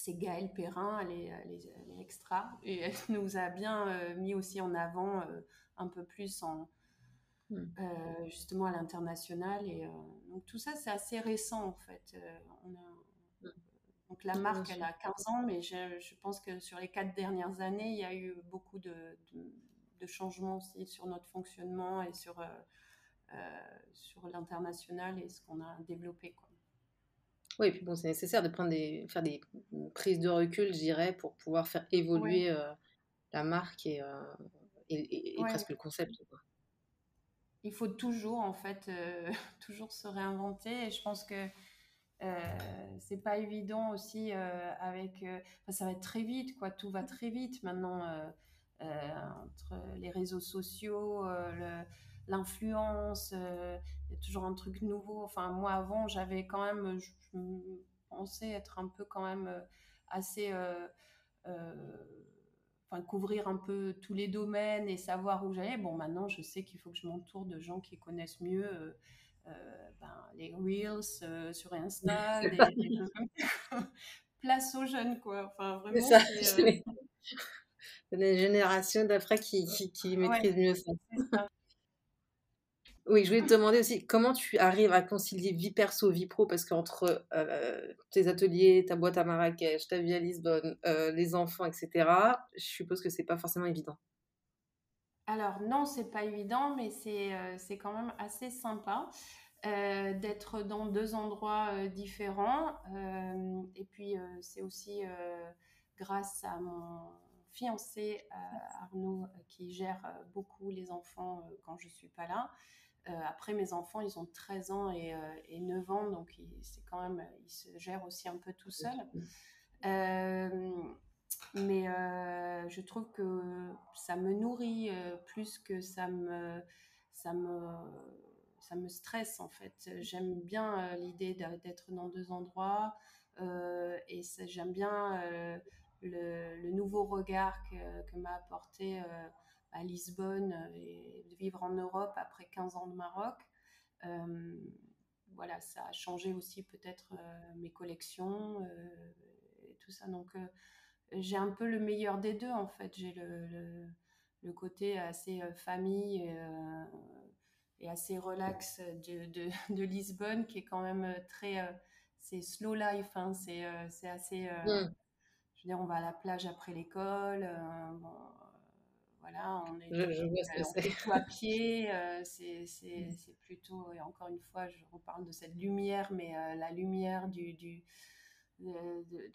c'est Gaëlle Perrin, elle est, extra. Et elle nous a bien euh, mis aussi en avant euh, un peu plus en, hmm. euh, justement à l'international. Et donc tout ça, c'est assez récent en fait. On a, hmm. donc la marque, elle a 15 ans, mais je, pense que sur les quatre dernières années, il y a eu beaucoup de, de, changements aussi sur notre fonctionnement et sur, sur l'international et ce qu'on a développé. Quoi. Oui, et puis bon, c'est nécessaire de prendre des, faire des prises de recul, je dirais, pour pouvoir faire évoluer euh, la marque et, euh, et, presque le concept. Il faut toujours, en fait, euh, toujours se réinventer. Et je pense que c'est pas évident aussi avec. ça va être très vite, quoi. Tout va très vite maintenant entre les réseaux sociaux, le l'influence, euh, il y a toujours un truc nouveau. Enfin, moi avant, j'avais quand même, je, pensais être un peu quand même euh, assez, euh, enfin couvrir un peu tous les domaines et savoir où j'allais. Bon, maintenant, je sais qu'il faut que je m'entoure de gens qui connaissent mieux. Ben, les reels sur Insta, place aux jeunes quoi. Enfin vraiment. Ça, c'est les générations d'après qui, qui, maîtrisent mieux ça. Oui, je voulais te demander aussi comment tu arrives à concilier vie perso, vie pro, parce qu'entre euh, tes ateliers, ta boîte à Marrakech, ta vie à Lisbonne, euh, les enfants, etc., je suppose que c'est pas forcément évident. Alors non, c'est pas évident, mais c'est euh, quand même assez sympa d'être dans deux endroits différents. et puis c'est aussi grâce à mon fiancé Arnaud qui gère beaucoup les enfants quand je suis pas là. Euh, après, mes enfants, ils ont 13 ans et, 9 euh, ans, donc c'est quand même, ils se gèrent aussi un peu tout seuls. Euh, mais je trouve que ça me nourrit plus que ça me, ça me, ça me stresse en fait. J'aime bien l'idée d'être dans deux endroits et j'aime bien le, nouveau regard que, que m'a apporté à Lisbonne euh, et de vivre en Europe après 15 ans de Maroc. Euh, voilà, ça a changé aussi peut-être euh, mes collections et tout ça. Donc, j'ai un peu le meilleur des deux en fait. J'ai le, le, côté assez famille et, assez relax de, de, de, Lisbonne qui est quand même très. c'est slow life, hein, c'est assez. Mm. Je veux dire, on va à la plage après l'école. Bon, voilà, on est, je, tout à pied. Euh, mmh. c'est plutôt, et encore une fois, je reparle de cette lumière, mais euh, la lumière du. du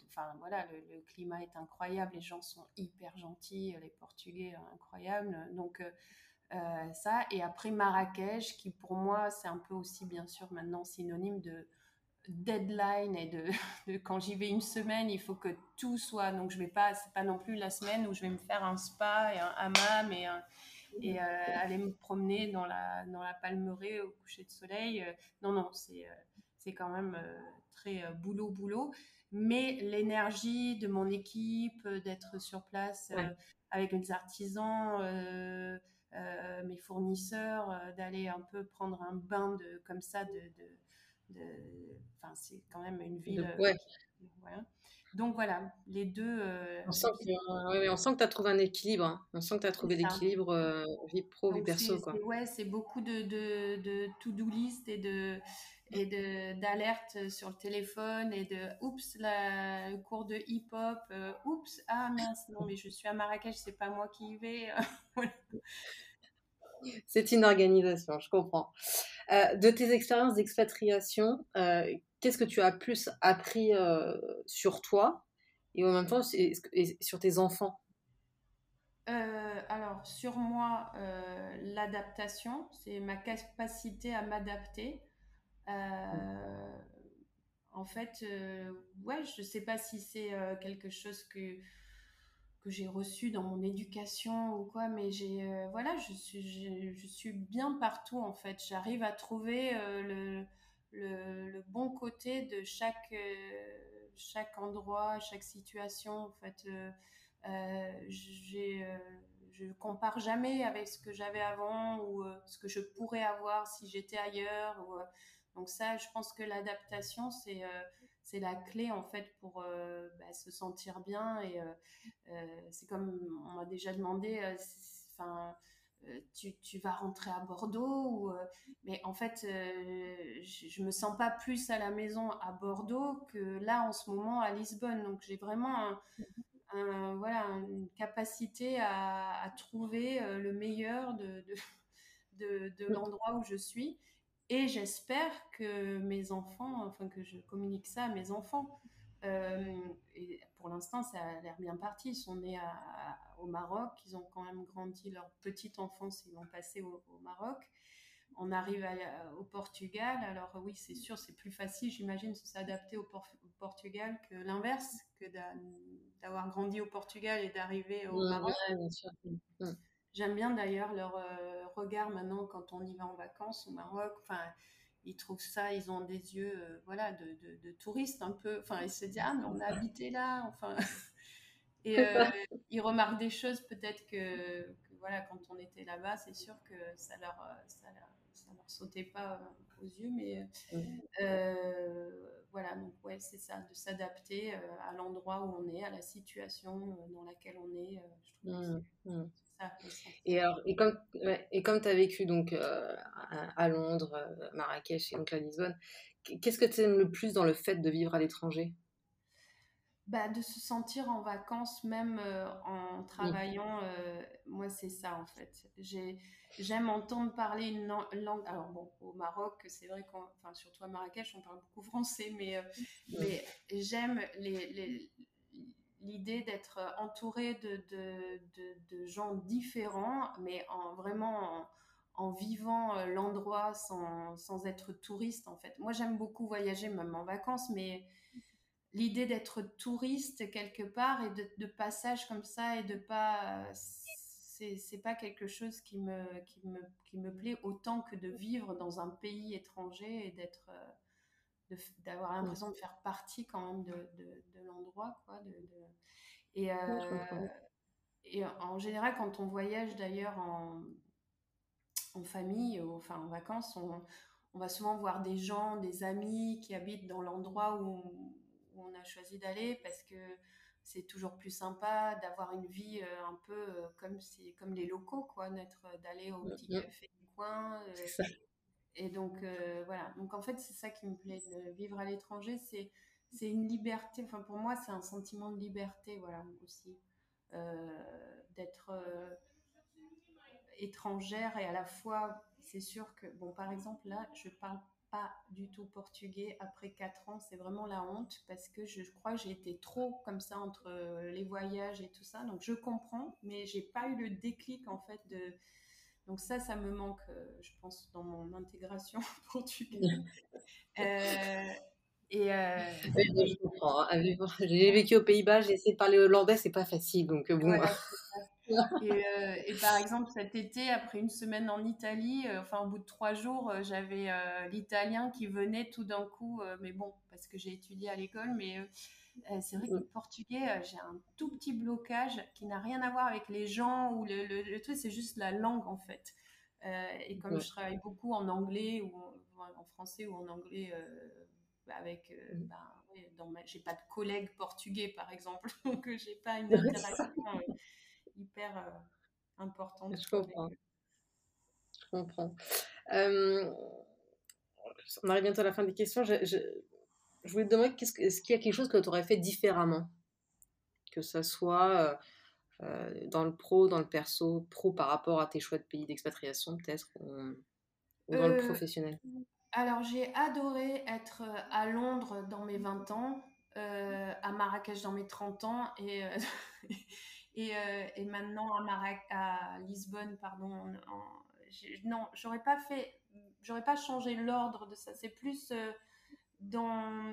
enfin voilà, le, climat est incroyable, les gens sont hyper gentils, les Portugais incroyables. Donc ça, et après Marrakech, qui pour moi c'est un peu aussi bien sûr maintenant synonyme de deadline et de, quand j'y vais une semaine, il faut que tout soit. Donc je vais pas, c'est pas non plus la semaine où je vais me faire un spa et un hammam et, et euh, aller me promener dans la dans la palmeraie au coucher de soleil. Euh, non non, c'est euh, c'est quand même très boulot boulot. Mais l'énergie de mon équipe, d'être sur place avec les artisans. mes fournisseurs, d'aller un peu prendre un bain de comme ça de Enfin, c'est quand même une ville. Euh, ouais. Donc voilà, les deux. Euh, on, sent que, on sent que tu as trouvé un équilibre. Hein. On sent que tu as trouvé l'équilibre euh, vie pro, vie perso. Quoi. Ouais, c'est beaucoup de, de, de to-do list et de et d'alerte sur le téléphone et de oups la, le cours de hip hop oups ah mince non mais je suis à Marrakech c'est pas moi qui y vais c'est une organisation je comprends de tes expériences d'expatriation, euh, qu'est-ce que tu as plus appris euh, sur toi et en même temps et sur tes enfants? Alors, sur moi, l'adaptation, c'est ma capacité à m'adapter. En fait, ouais, je ne sais pas si c'est quelque chose que, que j'ai reçu dans mon éducation ou quoi, mais j'ai voilà, je suis je, suis bien partout en fait. J'arrive à trouver le, le, le, bon côté de chaque chaque endroit, chaque situation en fait. j'ai je compare jamais avec ce que j'avais avant ou ce que je pourrais avoir si j'étais ailleurs. Donc ça, je pense que l'adaptation, c'est euh, c'est la clé en fait pour euh, bah, se sentir bien. Et euh, c'est comme on m'a déjà demandé, enfin. Tu, tu, vas rentrer à Bordeaux ou, mais en fait je, je, me sens pas plus à la maison à Bordeaux que là en ce moment à Lisbonne donc j'ai vraiment un, voilà une capacité à, à trouver le meilleur de, de, de, de l'endroit où je suis et j'espère que mes enfants, enfin que je communique ça à mes enfants. Euh, et pour l'instant, ça a l'air bien parti. Ils sont nés au Maroc, ils ont quand même grandi leur petite enfance, ils l'ont passé au, Maroc. On arrive au Portugal, alors oui, c'est sûr, c'est plus facile, j'imagine, de s'adapter au, Portugal que l'inverse, que d'avoir grandi au Portugal et d'arriver au Maroc. bien sûr. J'aime bien d'ailleurs leur euh, regard maintenant quand on y va en vacances au Maroc. Enfin, ils trouvent ça, ils ont des yeux, euh, voilà, de, de, touristes un peu. Enfin, ils se disent ah mais on a habité là. Enfin, et euh, ils remarquent des choses peut-être que, voilà quand on était là-bas, c'est sûr que ça leur, ça leur, ça leur sautait pas aux yeux, mais voilà donc ouais c'est ça, de s'adapter à l'endroit où on est, à la situation dans laquelle on est. je trouve mmh, et, alors, et comme et comme tu as vécu donc euh, à, Londres, euh, Marrakech et donc à Lisbonne, qu'est-ce que tu aimes le plus dans le fait de vivre à l'étranger? Bah, de se sentir en vacances même euh, en travaillant, moi c'est ça en fait. J'aime entendre parler une langue. Alors bon, au Maroc, c'est vrai qu'on, enfin surtout à Marrakech, on parle beaucoup français, mais, mais j'aime les, les, l'idée d'être entouré de, de, gens différents, mais en vraiment en, vivant euh, l'endroit sans, sans, être touriste en fait. Moi j'aime beaucoup voyager même en vacances, mais l'idée d'être touriste quelque part et de, passage comme ça et de pas c'est pas quelque chose qui me, qui, me, qui me plaît autant que de vivre dans un pays étranger et d'être euh, d'avoir l'impression de faire partie quand même de, de, l'endroit. Quoi, de, et, euh, et en général, quand on voyage d'ailleurs en, en famille, ou, enfin en vacances, on, on, va souvent voir des gens, des amis qui habitent dans l'endroit où, on a choisi d'aller parce que c'est toujours plus sympa d'avoir une vie euh, un peu euh, comme, comme les locaux, quoi, d'aller au petit café du coin. Et donc, euh, voilà. Donc, en fait, c'est ça qui me plaît de vivre à l'étranger. C'est, une liberté. Enfin, pour moi, c'est un sentiment de liberté, voilà, aussi. Euh, d'être euh, étrangère et à la fois, c'est sûr que, bon, par exemple, là, je parle pas du tout portugais après 4 ans. C'est vraiment la honte parce que je, je crois que j'ai été trop comme ça entre les voyages et tout ça. Donc, je comprends, mais j'ai pas eu le déclic, en fait, de donc ça, ça me manque, euh, je pense, dans mon intégration portugaise. euh, et euh... je comprends. Hein. J'ai vécu aux Pays-Bas, j'ai essayé de parler hollandais, c'est pas facile, donc euh, bon. et, euh, et, par exemple, cet été, après une semaine en Italie, enfin au bout de trois jours, j'avais l'italien qui venait tout d'un coup, mais bon, parce que j'ai étudié à l'école, mais euh, c'est vrai que le portugais, euh, j'ai un tout petit blocage qui n'a rien à voir avec les gens ou le, le, truc, c'est juste la langue en fait. Euh, et comme je travaille beaucoup en anglais ou en, français ou en anglais avec, mm. ben, j'ai pas de collègues portugais par exemple, donc j'ai pas une interaction hyper importante. Je comprends. Je comprends. on arrive bientôt à la fin des questions. je, je voulais te demander, est-ce qu'il y a quelque chose que tu aurais fait différemment? Que ce soit euh, euh, dans le pro, dans le perso, pro par rapport à tes choix de pays d'expatriation peut-être, ou, dans le euh, professionnel? Alors j'ai adoré être à Londres dans mes 20 ans, à Marrakech dans mes 30 ans et, et, et, maintenant à Lisbonne, pardon. non, j'aurais pas fait, j'aurais pas changé l'ordre de ça. C'est plus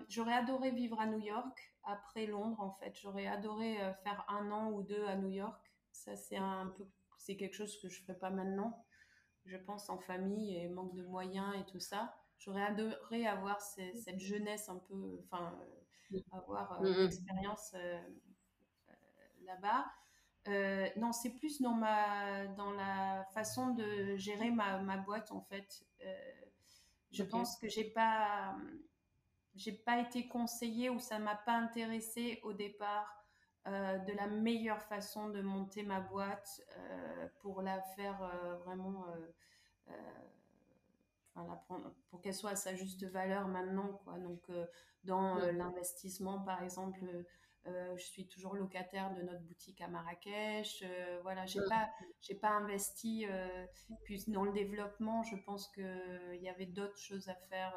j'aurais adoré vivre à New York après Londres en fait. J'aurais adoré faire un an ou deux à New York. Ça c'est un peu, c'est quelque chose que je ferais pas maintenant. Je pense en famille et manque de moyens et tout ça. J'aurais adoré avoir cette jeunesse un peu, enfin, avoir une mmh expérience là-bas. Euh, non, c'est plus dans, ma, dans la façon de gérer ma, ma boîte, en fait. Euh, je pense que j'ai pas, j'ai pas été conseillée ou ça m'a pas intéressée au départ euh, de la meilleure façon de monter ma boîte pour la faire vraiment, pour qu'elle soit à sa juste valeur maintenant, quoi. Donc, dans l'investissement, par exemple euh, je suis toujours locataire de notre boutique à Marrakech. Euh, voilà, j'ai pas, j'ai pas investi. Euh, puis dans le développement, je pense qu'il y avait d'autres choses à faire,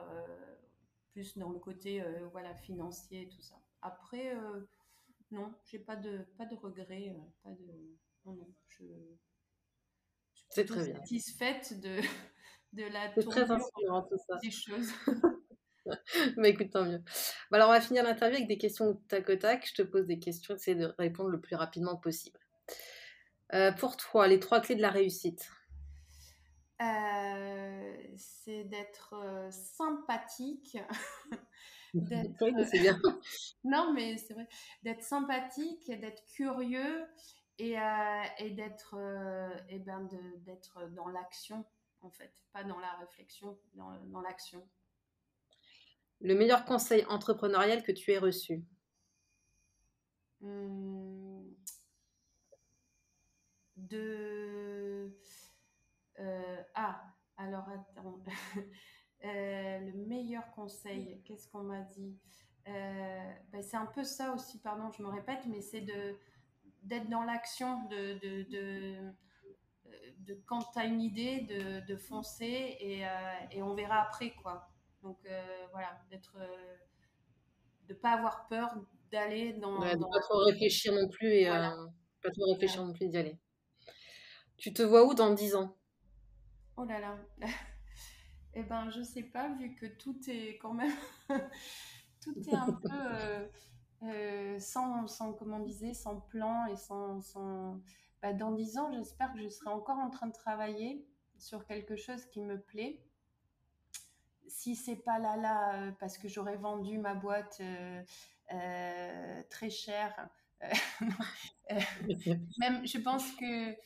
plus dans le côté voilà financier et tout ça. Après, non, j'ai pas de pas de regrets, pas de non, non, je, je suis très bien. satisfaite de de la très inspirant tout ça. des choses. Mais écoute, tant mieux. Bah, alors, on va finir l'interview avec des questions tac au tac. Je te pose des questions, essaie de répondre le plus rapidement possible. Euh, pour toi, les trois clés de la réussite euh, C'est d'être euh, sympathique. c'est bien. non, mais c'est vrai. D'être sympathique, d'être curieux et, et d'être et ben d'être dans l'action, en fait. Pas dans la réflexion, dans, dans l'action. Le meilleur conseil entrepreneurial que tu aies reçu? Mmh. De. Euh, ah, alors attends. Euh, le meilleur conseil, qu'est-ce qu'on m'a dit? Euh, ben, C'est un peu ça aussi, pardon, je me répète, mais c'est de d'être dans l'action, de, de, de, de, quand tu as une idée, de, de foncer et, et, on verra après, quoi. Donc euh, voilà, d'être, de pas avoir peur d'aller dans. de pas trop réfléchir non plus et euh, pas trop réfléchir non plus d'y aller. Tu te vois où dans 10 ans? Oh là là. eh ben, je sais pas, vu que tout est quand même. tout est un peu. sans, sans, comment sans plan et sans. sans... Bah, dans 10 ans, j'espère que je serai encore en train de travailler sur quelque chose qui me plaît si c'est pas là là euh, parce que j'aurais vendu ma boîte euh, euh, très cher même je pense que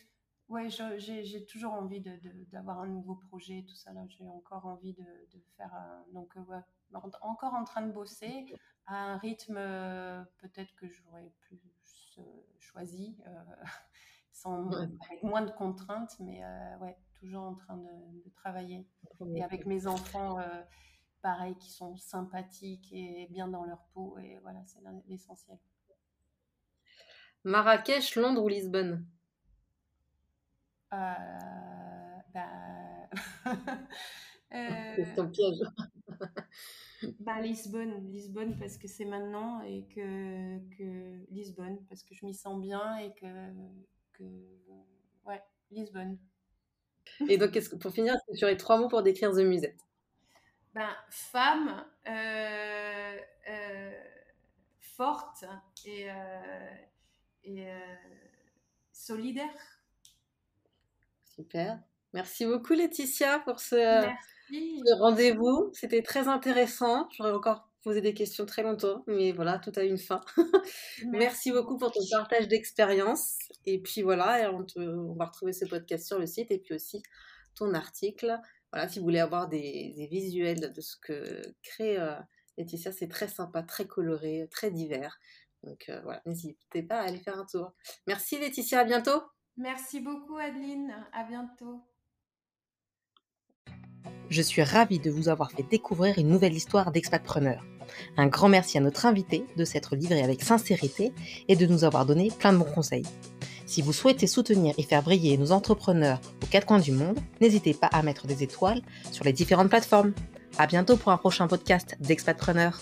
ouais j'ai toujours envie d'avoir de, un nouveau projet tout ça là j'ai encore envie de, faire donc ouais encore en train de bosser à un rythme peut-être que j'aurais plus choisi sans avec moins de contraintes mais ouais toujours en train de, travailler. Et avec mes enfants, euh, pareil, qui sont sympathiques et bien dans leur peau. Et voilà, c'est l'essentiel. Marrakech, Londres ou Lisbonne? Euh, bah... C'est ton piège. bah, Lisbonne, Lisbonne parce que c'est maintenant et que, que Lisbonne parce que je m'y sens bien et que, que ouais, Lisbonne. Et donc, pour finir, est-ce que tu aurais trois mots pour décrire The Musette? Ben, Femme, euh, euh, forte et, euh, et solidaire. Super. Merci beaucoup Laetitia pour ce, ce rendez-vous. C'était très intéressant. J'aurais encore poser des questions très longtemps, mais voilà, tout a une fin. Merci, beaucoup pour ton partage d'expérience. Et puis voilà, on, on, va retrouver ce podcast sur le site et puis aussi ton article. Voilà, si vous voulez avoir des, visuels de ce que crée euh, Laetitia, c'est très sympa, très coloré, très divers. Donc euh, voilà, n'hésitez pas à aller faire un tour. Merci Laetitia, à bientôt. Merci beaucoup Adeline, à bientôt. Je suis ravie de vous avoir fait découvrir une nouvelle histoire d'expatpreneur. Un grand merci à notre invité de s'être livré avec sincérité et de nous avoir donné plein de bons conseils. Si vous souhaitez soutenir et faire briller nos entrepreneurs aux quatre coins du monde, n'hésitez pas à mettre des étoiles sur les différentes plateformes. À bientôt pour un prochain podcast d'Expatpreneur.